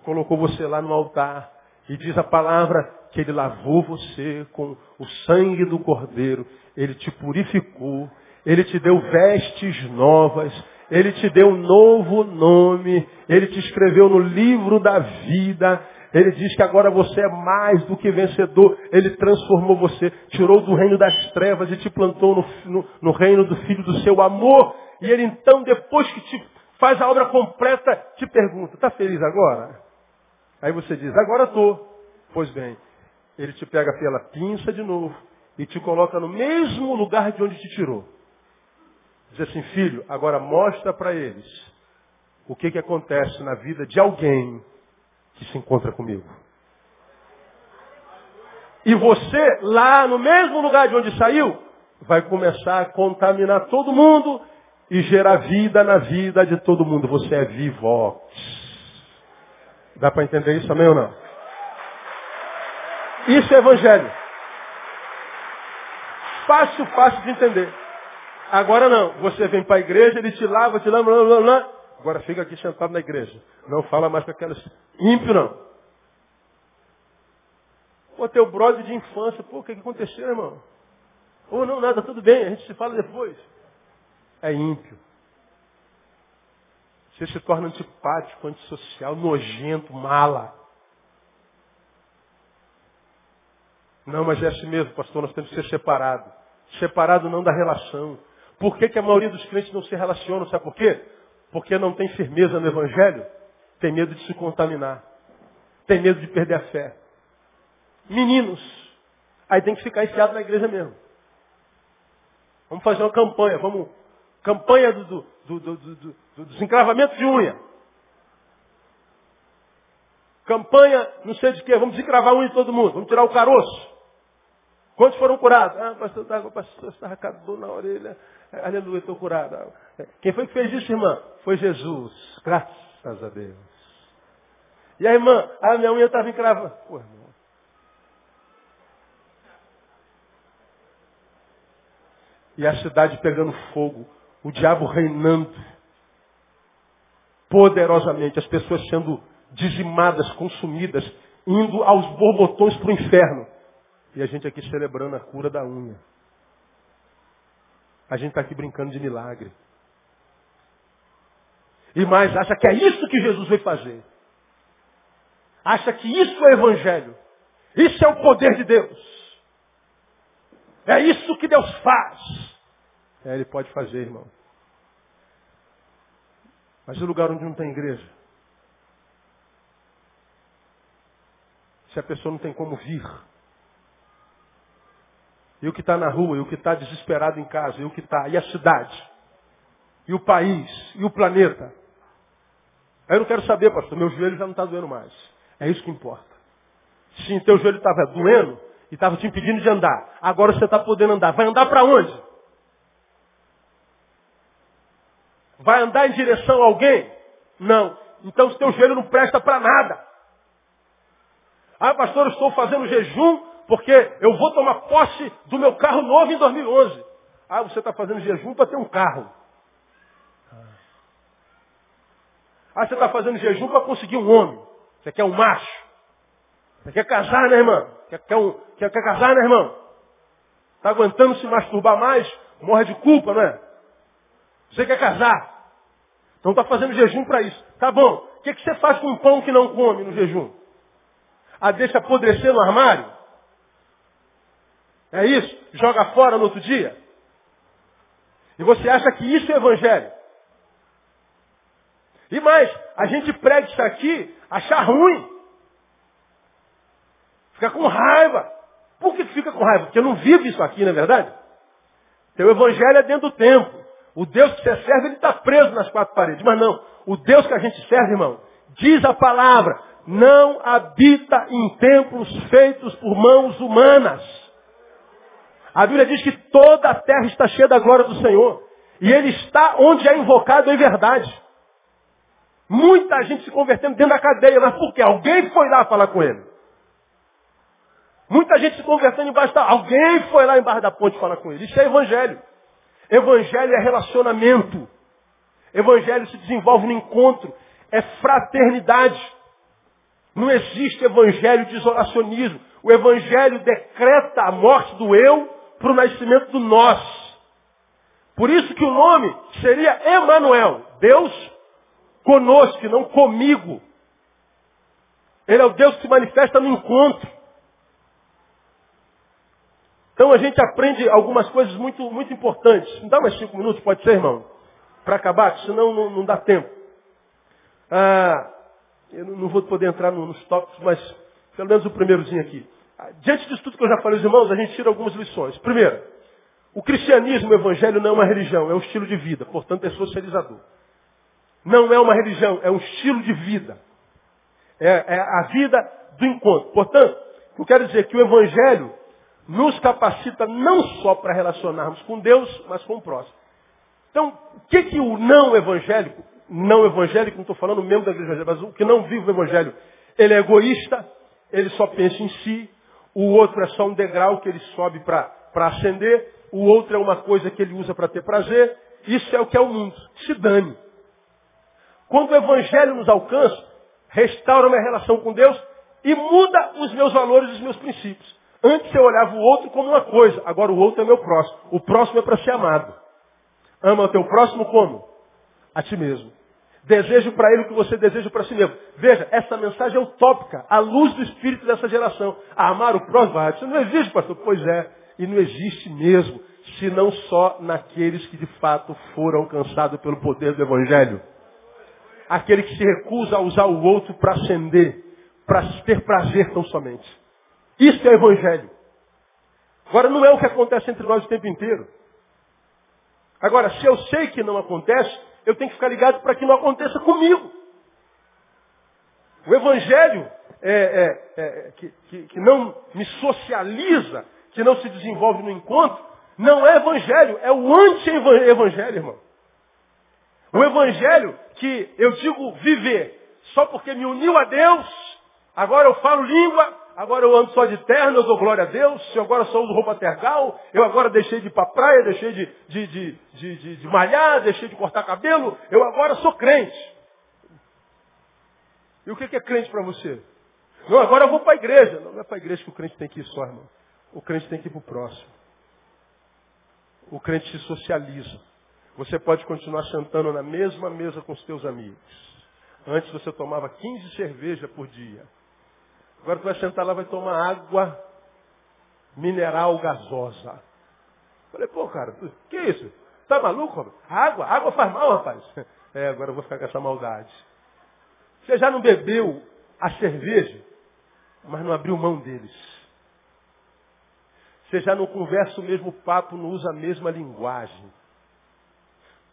colocou você lá no altar, e diz a palavra que ele lavou você com o sangue do cordeiro, ele te purificou, ele te deu vestes novas, ele te deu um novo nome, ele te escreveu no livro da vida, ele diz que agora você é mais do que vencedor. Ele transformou você, tirou do reino das trevas e te plantou no, no, no reino do Filho do seu amor. E ele então, depois que te faz a obra completa, te pergunta, está feliz agora? Aí você diz, agora estou. Pois bem, ele te pega pela pinça de novo e te coloca no mesmo lugar de onde te tirou. Diz assim, filho, agora mostra para eles o que, que acontece na vida de alguém que se encontra comigo. E você, lá no mesmo lugar de onde saiu, vai começar a contaminar todo mundo e gerar vida na vida de todo mundo. Você é vivox. Dá para entender isso também ou não? Isso é evangelho. Fácil, fácil de entender. Agora não. Você vem para a igreja, ele te lava, te lava, blá, blá, blá. Agora fica aqui sentado na igreja. Não fala mais com aquelas ímpio, não. Pô, teu brother de infância, pô, o que, que aconteceu, irmão? Ou não, nada, tudo bem, a gente se fala depois. É ímpio. Você se torna antipático, antissocial, nojento, mala. Não, mas é assim mesmo, pastor, nós temos que ser separados. Separado não da relação. Por que, que a maioria dos crentes não se relacionam? Sabe por quê? Porque não tem firmeza no Evangelho, tem medo de se contaminar, tem medo de perder a fé. Meninos, aí tem que ficar enfiado na igreja mesmo. Vamos fazer uma campanha, vamos. Campanha do, do, do, do, desencravamento de unha. Campanha, não sei de quê, vamos desencravar a unha de todo mundo, vamos tirar o caroço. Quantos foram curados? Ah, pastor, o pastor estava com a dor na orelha. Aleluia, estou curado. Quem foi que fez isso, irmã? Foi Jesus. Graças a Deus. E a irmã, a minha unha estava encravada. Pô, irmão. E a cidade pegando fogo. O diabo reinando. Poderosamente. As pessoas sendo dizimadas, consumidas. Indo aos borbotões para o inferno. E a gente aqui celebrando a cura da unha. A gente está aqui brincando de milagre. E mais, acha que é isso que Jesus veio fazer. Acha que isso é evangelho. Isso é o poder de Deus. É isso que Deus faz. É, Ele pode fazer, irmão. Mas o lugar onde não tem igreja? Se a pessoa não tem como vir. E o que está na rua, e o que está desesperado em casa, e o que está, e a cidade, e o país, e o planeta. Aí eu não quero saber, pastor, meu joelho já não está doendo mais. É isso que importa. Se teu joelho estava doendo e estava te impedindo de andar, agora você está podendo andar. Vai andar para onde? Vai andar em direção a alguém? Não. Então o teu joelho não presta para nada. Ah, pastor, eu estou fazendo jejum porque eu vou tomar posse do meu carro novo em 2011. Ah, você está fazendo jejum para ter um carro. Ah, você está fazendo jejum para conseguir um homem. Você quer um macho. Você quer casar, né, irmão? Quer, quer, um, quer, quer casar, né, irmão? Está aguentando se masturbar mais? Morre de culpa, não é? Você quer casar. Então está fazendo jejum para isso. Tá bom. O que, que você faz com um pão que não come no jejum? Ah, deixa apodrecer no armário? É isso? Joga fora no outro dia? E você acha que isso é evangelho? E mais, a gente prega isso aqui, achar ruim. Fica com raiva. Por que fica com raiva? Porque não vive isso aqui, não é verdade? Teu evangelho é dentro do tempo. O Deus que você serve, ele está preso nas quatro paredes. Mas não, o Deus que a gente serve, irmão, diz a palavra, não habita em templos feitos por mãos humanas. A Bíblia diz que toda a terra está cheia da glória do Senhor. E Ele está onde é invocado em verdade. Muita gente se convertendo dentro da cadeia, mas por quê? Alguém foi lá falar com ele. Muita gente se convertendo embaixo da... Alguém foi lá embaixo da ponte falar com ele. Isso é evangelho. Evangelho é relacionamento. Evangelho se desenvolve no encontro. É fraternidade. Não existe evangelho de isolacionismo. O evangelho decreta a morte do eu para o nascimento do nós. Por isso que o nome seria Emanuel. Deus conosco, não comigo. Ele é o Deus que se manifesta no encontro. Então a gente aprende algumas coisas muito, muito importantes. Me dá mais cinco minutos, pode ser, irmão? Para acabar, senão não, não dá tempo. Ah, eu não vou poder entrar nos tópicos, mas pelo menos o primeirozinho aqui. Diante disso tudo que eu já falei irmãos, a gente tira algumas lições. Primeiro, o cristianismo, o evangelho não é uma religião, é um estilo de vida, portanto é socializador. Não é uma religião, é um estilo de vida. É, é a vida do encontro. Portanto, eu quero dizer que o evangelho nos capacita não só para relacionarmos com Deus, mas com o próximo. Então, o que, que o não evangélico, não evangélico, não estou falando membro da igreja mas o que não vive o evangelho, ele é egoísta, ele só pensa em si, o outro é só um degrau que ele sobe para ascender, o outro é uma coisa que ele usa para ter prazer, isso é o que é o mundo. Se dane. Quando o evangelho nos alcança, restaura minha relação com Deus e muda os meus valores e os meus princípios. Antes eu olhava o outro como uma coisa, agora o outro é meu próximo. O próximo é para ser amado. Ama o teu próximo como? A ti mesmo. Desejo para ele o que você deseja para si mesmo. Veja, essa mensagem é utópica, à luz do espírito dessa geração. Amar o próximo, ah, isso não existe, pastor. Pois é, e não existe mesmo, se não só naqueles que de fato foram alcançados pelo poder do Evangelho. Aquele que se recusa a usar o outro para ascender, para ter prazer tão somente. Isso é evangelho. Agora, não é o que acontece entre nós o tempo inteiro. Agora, se eu sei que não acontece, eu tenho que ficar ligado para que não aconteça comigo. O evangelho é, é, é, que, que, que não me socializa, que não se desenvolve no encontro, não é evangelho, é o anti-evangelho, irmão. O evangelho que eu digo viver só porque me uniu a Deus, agora eu falo língua, agora eu ando só de terno, eu dou glória a Deus, eu agora só uso roupa tergal, eu agora deixei de ir para praia, deixei de, de, de, de, de, malhar, deixei de cortar cabelo, eu agora sou crente. E o que é crente para você? Não, agora eu vou para a igreja. Não, não é para a igreja que o crente tem que ir só, irmão. O crente tem que ir para o próximo. O crente se socializa. Você pode continuar sentando na mesma mesa com os teus amigos. Antes você tomava 15 cervejas por dia. Agora tu vai sentar lá vai tomar água mineral gasosa. Falei, pô, cara, tu, que isso? Tá maluco? Água, água faz mal, rapaz. É, agora eu vou ficar com essa maldade. Você já não bebeu a cerveja, mas não abriu mão deles. Você já não conversa o mesmo papo, não usa a mesma linguagem.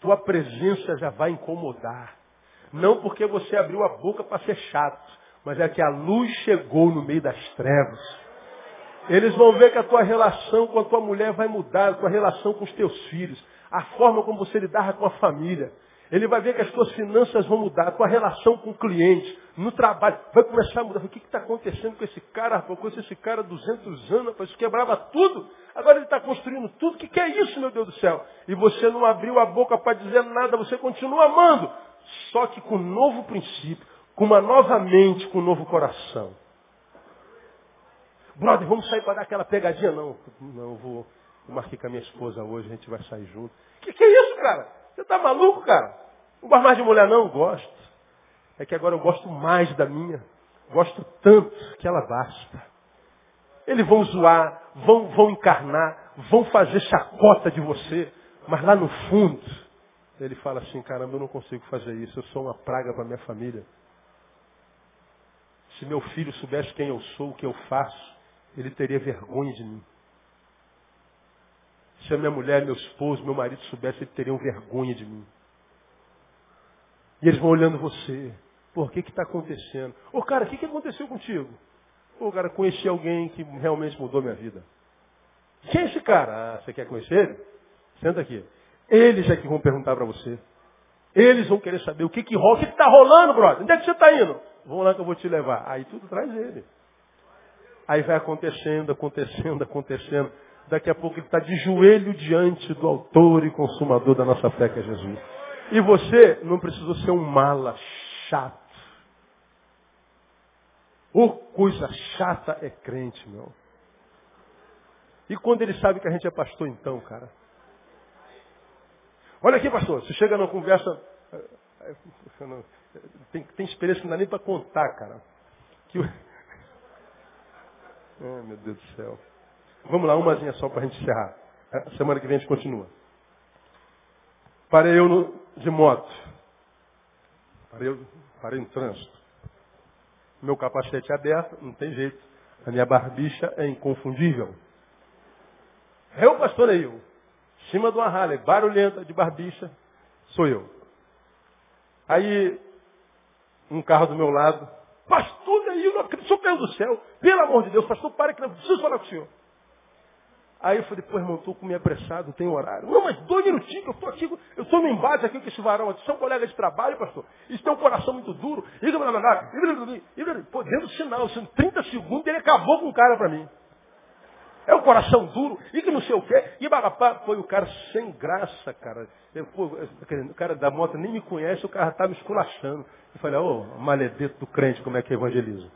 Tua presença já vai incomodar. Não porque você abriu a boca para ser chato, mas é que a luz chegou no meio das trevas. Eles vão ver que a tua relação com a tua mulher vai mudar, a tua relação com os teus filhos, a forma como você lidar com a família. Ele vai ver que as tuas finanças vão mudar, a tua relação com o cliente, no trabalho, vai começar a mudar. O que está acontecendo com esse cara, rapaz? Com esse cara há 200 anos, rapaz, isso quebrava tudo. Agora ele está construindo tudo. O que, que é isso, meu Deus do céu? E você não abriu a boca para dizer nada, você continua amando. Só que com um novo princípio, com uma nova mente, com um novo coração. Brother, vamos sair para dar aquela pegadinha? Não, não, vou, vou marcar com a minha esposa hoje, a gente vai sair junto. Que que é isso, cara? Você tá maluco, cara? Não gosto mais de mulher, não? Gosto. É que agora eu gosto mais da minha. Gosto tanto que ela basta. Eles vão zoar, vão, vão encarnar, vão fazer chacota de você, mas lá no fundo, ele fala assim, caramba, eu não consigo fazer isso, eu sou uma praga para minha família. Se meu filho soubesse quem eu sou, o que eu faço, ele teria vergonha de mim. Se a minha mulher, meu esposo, meu marido soubessem, eles teriam vergonha de mim. E eles vão olhando você. Por que está acontecendo? Ô cara, o que, que aconteceu contigo? Ô cara, conheci alguém que realmente mudou minha vida. Quem é esse cara? Ah, você quer conhecer ele? Senta aqui. Eles é que vão perguntar para você. Eles vão querer saber o que que rola. O que está rolando, brother? Onde é que você está indo? Vamos lá que eu vou te levar. Aí tudo traz ele. Aí vai acontecendo, acontecendo, acontecendo. Daqui a pouco ele está de joelho diante do autor e consumador da nossa fé, que é Jesus. E você não precisou ser um mala chato. Ô, coisa chata é crente, meu. E quando ele sabe que a gente é pastor, então, cara? Olha aqui, pastor, você chega numa conversa. Tem, tem experiência que não dá nem para contar, cara. Que, Oh, meu Deus do céu. Vamos lá, umazinha só para a gente encerrar. Semana que vem a gente continua. Parei eu no, de moto. Parei, parei no trânsito. Meu capacete é aberto, não tem jeito. A minha barbicha é inconfundível. Eu, pastor Neil, em cima de uma Harley, barulhenta de barbicha, sou eu. Aí, um carro do meu lado, Pastor Neil, não acredito, senhor do céu. Pelo amor de Deus, pastor, para que não preciso falar com o senhor. Aí eu falei, pô, irmão, estou com me apressado, não tenho horário. Não, mas dois minutinhos, eu estou aqui, eu estou no embate aqui com esse varão aqui, são colegas de trabalho, pastor. Isso tem um coração muito duro. Pô, dando sinal, sendo 30 segundos, ele acabou com o cara para mim. É o coração duro, e que não sei o quê. E bagapá, foi o cara sem graça, cara. Eu, pô, o cara da moto nem me conhece, o cara tá me esculachando. Eu falei, ô, oh, maledeto do crente, como é que evangeliza?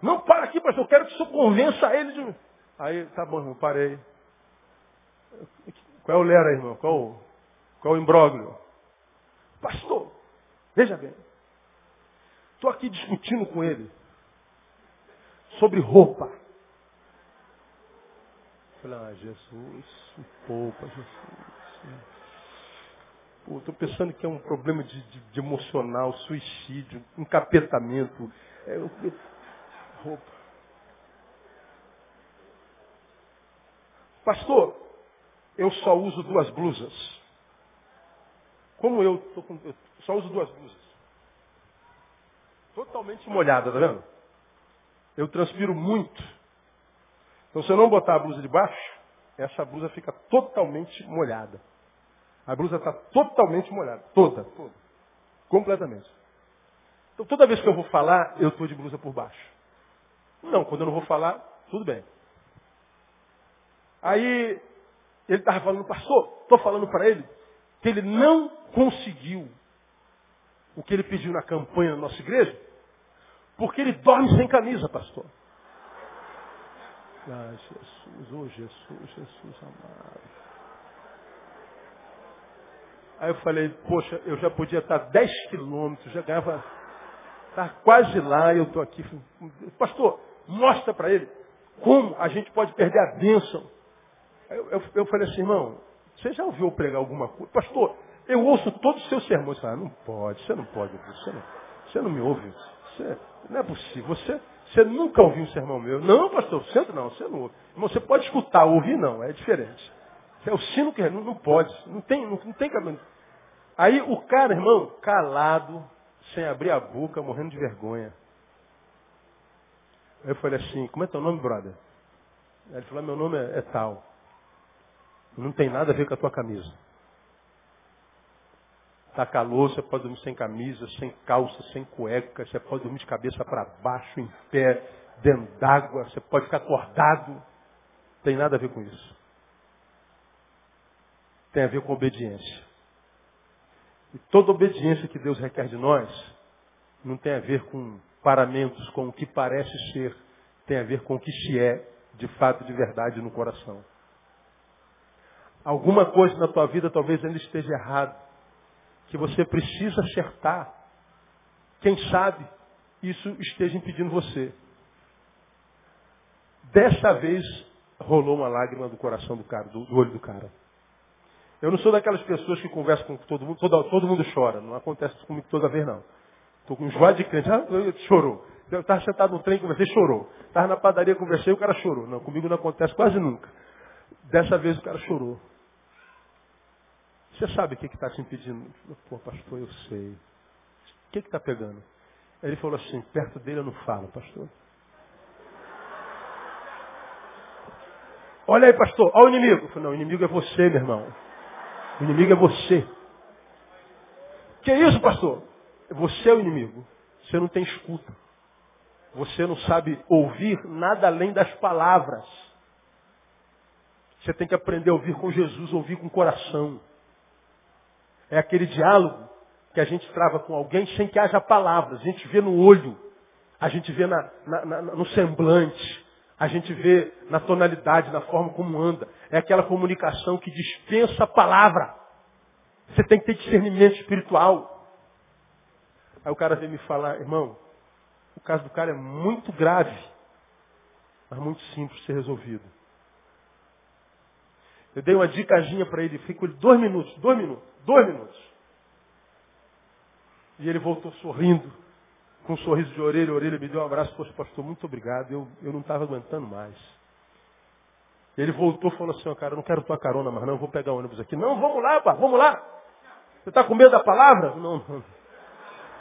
Não, para aqui, pastor, eu quero que o senhor convença ele de... Aí, tá bom, irmão, parei. Qual é o lera, irmão? Qual, qual o imbróglio? Pastor, veja bem. Estou aqui discutindo com ele sobre roupa. Falei, ah, Jesus, poupa, Jesus. Estou pensando que é um problema de, de, de emocional, suicídio, encapetamento. É, roupa. Pastor, eu só uso duas blusas. Como eu, com, eu só uso duas blusas. Totalmente molhada, tá vendo? Eu transpiro muito. Então, se eu não botar a blusa de baixo, essa blusa fica totalmente molhada. A blusa está totalmente molhada. Toda, toda. Completamente. Então, toda vez que eu vou falar, eu estou de blusa por baixo. Não, quando eu não vou falar, tudo bem. Aí, ele estava falando, pastor, estou falando para ele que ele não conseguiu o que ele pediu na campanha da nossa igreja, porque ele dorme sem camisa, pastor. Ah, Jesus, oh Jesus, Jesus amado. Aí eu falei, poxa, eu já podia estar 10 quilômetros, já ganhava Está quase lá e eu estou aqui. Pastor, mostra para ele como a gente pode perder a bênção. Eu, eu, eu, falei assim, irmão, você já ouviu pregar alguma coisa? Pastor, eu ouço todos os seus sermões. Ah, não pode, você não pode você não, você não me ouve. Você, não é possível. Você, você nunca ouviu um sermão meu. Não, pastor, senta não, você não ouve. Irmão, você pode escutar, ouvir não, é diferente. É o sino que não, não pode, não tem, não, não tem cabelo. Aí o cara, irmão, calado, sem abrir a boca, morrendo de vergonha. Aí eu falei assim, como é teu nome, brother? Aí ele falou, meu nome é, é tal. Não tem nada a ver com a tua camisa. Está calor, você pode dormir sem camisa, sem calça, sem cueca, você pode dormir de cabeça para baixo, em pé, dentro d'água, você pode ficar acordado. Tem nada a ver com isso. Tem a ver com obediência. E toda obediência que Deus requer de nós não tem a ver com paramentos, com o que parece ser, tem a ver com o que se é, de fato, de verdade no coração. Alguma coisa na tua vida talvez ainda esteja errado que você precisa acertar. Quem sabe isso esteja impedindo você. Dessa vez rolou uma lágrima do coração do cara, do, do olho do cara. Eu não sou daquelas pessoas que conversam com todo mundo, todo, todo mundo chora. Não acontece comigo toda vez, não. Estou com joelho de crente. Ah, chorou. Estava sentado no trem, conversei, chorou. Estava na padaria, conversei, o cara chorou. Não, comigo não acontece quase nunca. Dessa vez o cara chorou. Você sabe o que está te impedindo? Pô, pastor, eu sei. O que está pegando? Ele falou assim, perto dele eu não falo, pastor. Olha aí, pastor, olha o inimigo. Eu falei, não, o inimigo é você, meu irmão. O inimigo é você. Que isso, pastor? Você é o inimigo. Você não tem escuta. Você não sabe ouvir nada além das palavras. Você tem que aprender a ouvir com Jesus, ouvir com o coração. É aquele diálogo que a gente trava com alguém sem que haja palavras. A gente vê no olho, a gente vê na, na, na, no semblante, a gente vê na tonalidade, na forma como anda. É aquela comunicação que dispensa a palavra. Você tem que ter discernimento espiritual. Aí o cara vem me falar, irmão, o caso do cara é muito grave, mas muito simples de ser resolvido. Eu dei uma dicasinha para ele, com ele dois minutos, dois minutos, dois minutos. E ele voltou sorrindo, com um sorriso de orelha a orelha, me deu um abraço, poxa, pastor, muito obrigado, eu, eu não estava aguentando mais. Ele voltou e falou assim, cara, eu não quero tua carona mais não, eu vou pegar o ônibus aqui. Não, vamos lá, pá, vamos lá. Você está com medo da palavra? Não, não.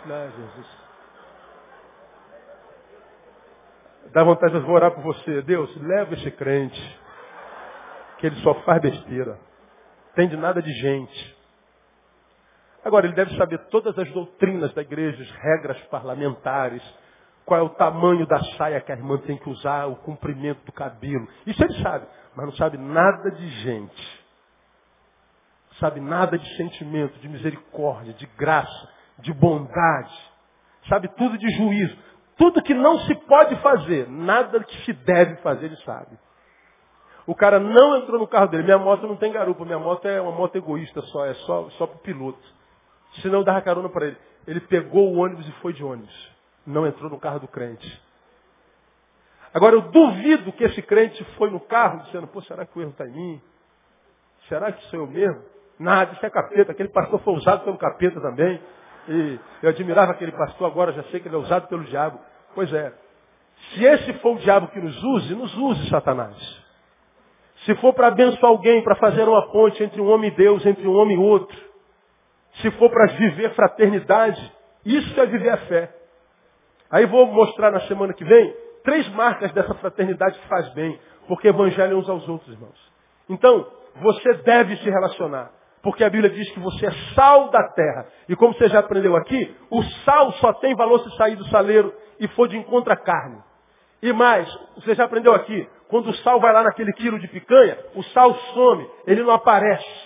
Não, Jesus. Dá vontade de orar por você. Deus, leva esse crente que ele só faz besteira. Entende nada de gente. Agora, ele deve saber todas as doutrinas da igreja, as regras parlamentares, qual é o tamanho da saia que a irmã tem que usar, o comprimento do cabelo. Isso ele sabe, mas não sabe nada de gente. Sabe nada de sentimento, de misericórdia, de graça, de bondade. Sabe tudo de juízo. Tudo que não se pode fazer, nada que se deve fazer, ele sabe. O cara não entrou no carro dele. Minha moto não tem garupa. Minha moto é uma moto egoísta só. É só, só para o piloto. Senão eu dava carona para ele. Ele pegou o ônibus e foi de ônibus. Não entrou no carro do crente. Agora eu duvido que esse crente foi no carro dizendo, pô, será que o erro está em mim? Será que sou eu mesmo? Nada, isso é capeta. Aquele pastor foi usado pelo capeta também. E eu admirava aquele pastor, agora já sei que ele é usado pelo diabo. Pois é. Se esse for o diabo que nos use, nos use, Satanás. Se for para abençoar alguém, para fazer uma ponte entre um homem e Deus, entre um homem e outro. Se for para viver fraternidade, isso é viver a fé. Aí vou mostrar na semana que vem três marcas dessa fraternidade que faz bem, porque evangelho uns aos outros, irmãos. Então, você deve se relacionar, porque a Bíblia diz que você é sal da terra. E como você já aprendeu aqui, o sal só tem valor se sair do saleiro e for de encontro à carne. E mais, você já aprendeu aqui, quando o sal vai lá naquele quilo de picanha, o sal some, ele não aparece.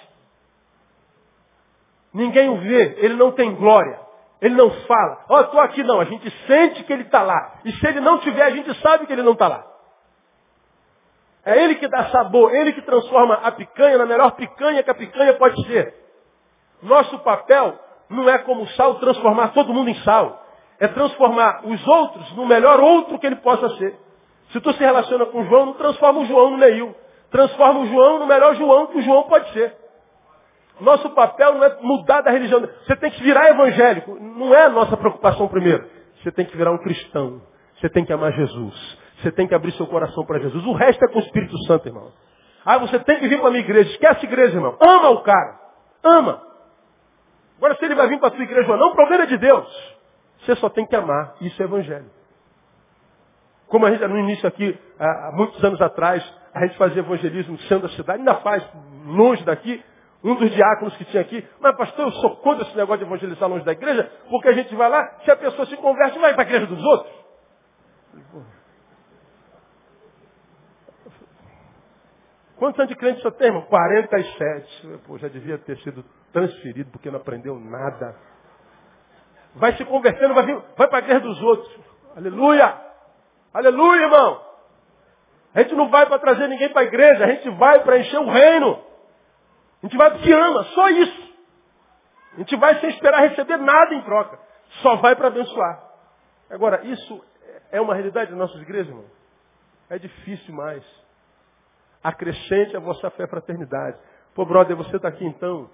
Ninguém o vê, ele não tem glória. Ele não fala, ó, oh, estou aqui não, a gente sente que ele está lá. E se ele não tiver, a gente sabe que ele não está lá. É ele que dá sabor, ele que transforma a picanha na melhor picanha que a picanha pode ser. Nosso papel não é como sal transformar todo mundo em sal. é transformar os outros no melhor outro que ele possa ser. Se tu se relaciona com o João, não transforma o João no Neil. Transforma o João no melhor João que o João pode ser. Nosso papel não é mudar da religião. Você tem que virar evangélico. Não é a nossa preocupação primeiro. Você tem que virar um cristão. Você tem que amar Jesus. Você tem que abrir seu coração para Jesus. O resto é com o Espírito Santo, irmão. Ah, você tem que vir para a minha igreja. Esquece a igreja, irmão. Ama o cara. Ama. Agora, se ele vai vir para a sua igreja ou não, o problema é de Deus. Você só tem que amar. Isso é evangelho. Como a gente, no início aqui, há muitos anos atrás, a gente fazia evangelismo no centro da cidade, ainda faz, longe daqui, um dos diáconos que tinha aqui, mas pastor, eu sou contra esse negócio de evangelizar longe da igreja, porque a gente vai lá, se a pessoa se converte, vai para a igreja dos outros. Quantos anos de crente você tem, irmão? 47. Pô, já devia ter sido transferido porque não aprendeu nada. Vai se convertendo, vai, vai para a igreja dos outros. Aleluia! Aleluia, irmão. A gente não vai para trazer ninguém para a igreja, a gente vai para encher o reino. A gente vai porque ama, só isso. A gente vai sem esperar receber nada em troca. Só vai para abençoar. Agora, isso é uma realidade das nossas igrejas, irmão? É difícil mais. Acrescente a vossa fé eternidade. Pô, brother, você está aqui então.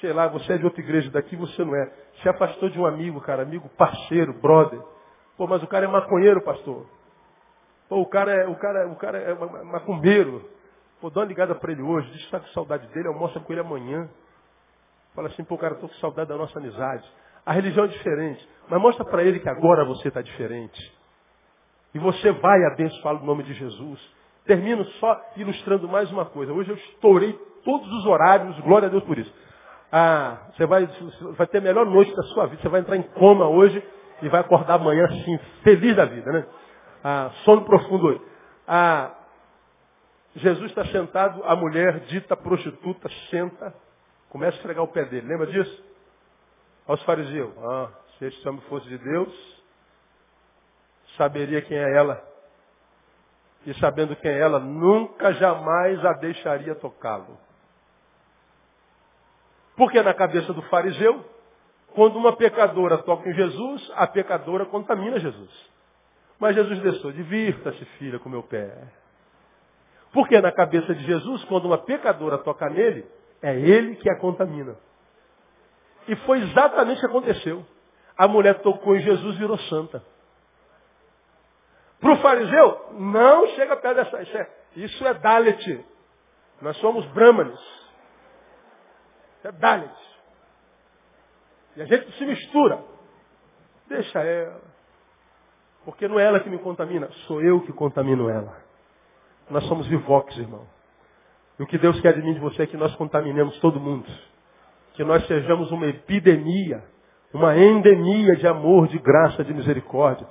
Sei lá, você é de outra igreja daqui, você não é. Se afastou de um amigo, cara, amigo, parceiro, brother. Pô, mas o cara é maconheiro, pastor. Pô, o cara é, o cara, o cara é macumbeiro. Pô, dá uma ligada para ele hoje, diz que está com saudade dele, almoça com ele amanhã. Fala assim, pô, cara, estou com saudade da nossa amizade. A religião é diferente, mas mostra para ele que agora você está diferente. E você vai abençoá-lo no nome de Jesus. Termino só ilustrando mais uma coisa. Hoje eu estourei todos os horários, glória a Deus por isso. Ah, você vai, vai ter a melhor noite da sua vida. Você vai entrar em coma hoje e vai acordar amanhã assim, feliz da vida, né? Ah, sono profundo hoje. Ah, Jesus está sentado, a mulher dita prostituta senta, começa a esfregar o pé dele. Lembra disso? Aos fariseus. Ah, se este homem fosse de Deus, saberia quem é ela. E sabendo quem é ela, nunca jamais a deixaria tocá-lo. Porque na cabeça do fariseu, quando uma pecadora toca em Jesus, a pecadora contamina Jesus. Mas Jesus deixou, divirta-se, filha, com meu pé. Porque na cabeça de Jesus, quando uma pecadora toca nele, é ele que a contamina. E foi exatamente o que aconteceu. A mulher tocou em Jesus e virou santa. Para o fariseu, não chega perto dessa. Isso é, isso é Dalet. Nós somos brahmanes. Isso é Dalet. E a gente se mistura. Deixa ela. Porque não é ela que me contamina, sou eu que contamino ela. Nós somos vivox, irmão. E o que Deus quer de mim de você é que nós contaminemos todo mundo. Que nós sejamos uma epidemia, uma endemia de amor, de graça, de misericórdia.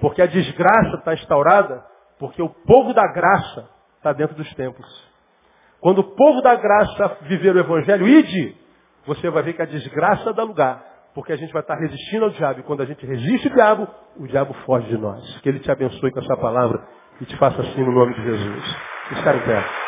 Porque a desgraça está instaurada porque o povo da graça está dentro dos templos. Quando o povo da graça viver o evangelho, ide, você vai ver que a desgraça dá lugar. Porque a gente vai estar resistindo ao diabo. E quando a gente resiste ao diabo, o diabo foge de nós. Que ele te abençoe com essa palavra e te faça assim no nome de Jesus. Em pé.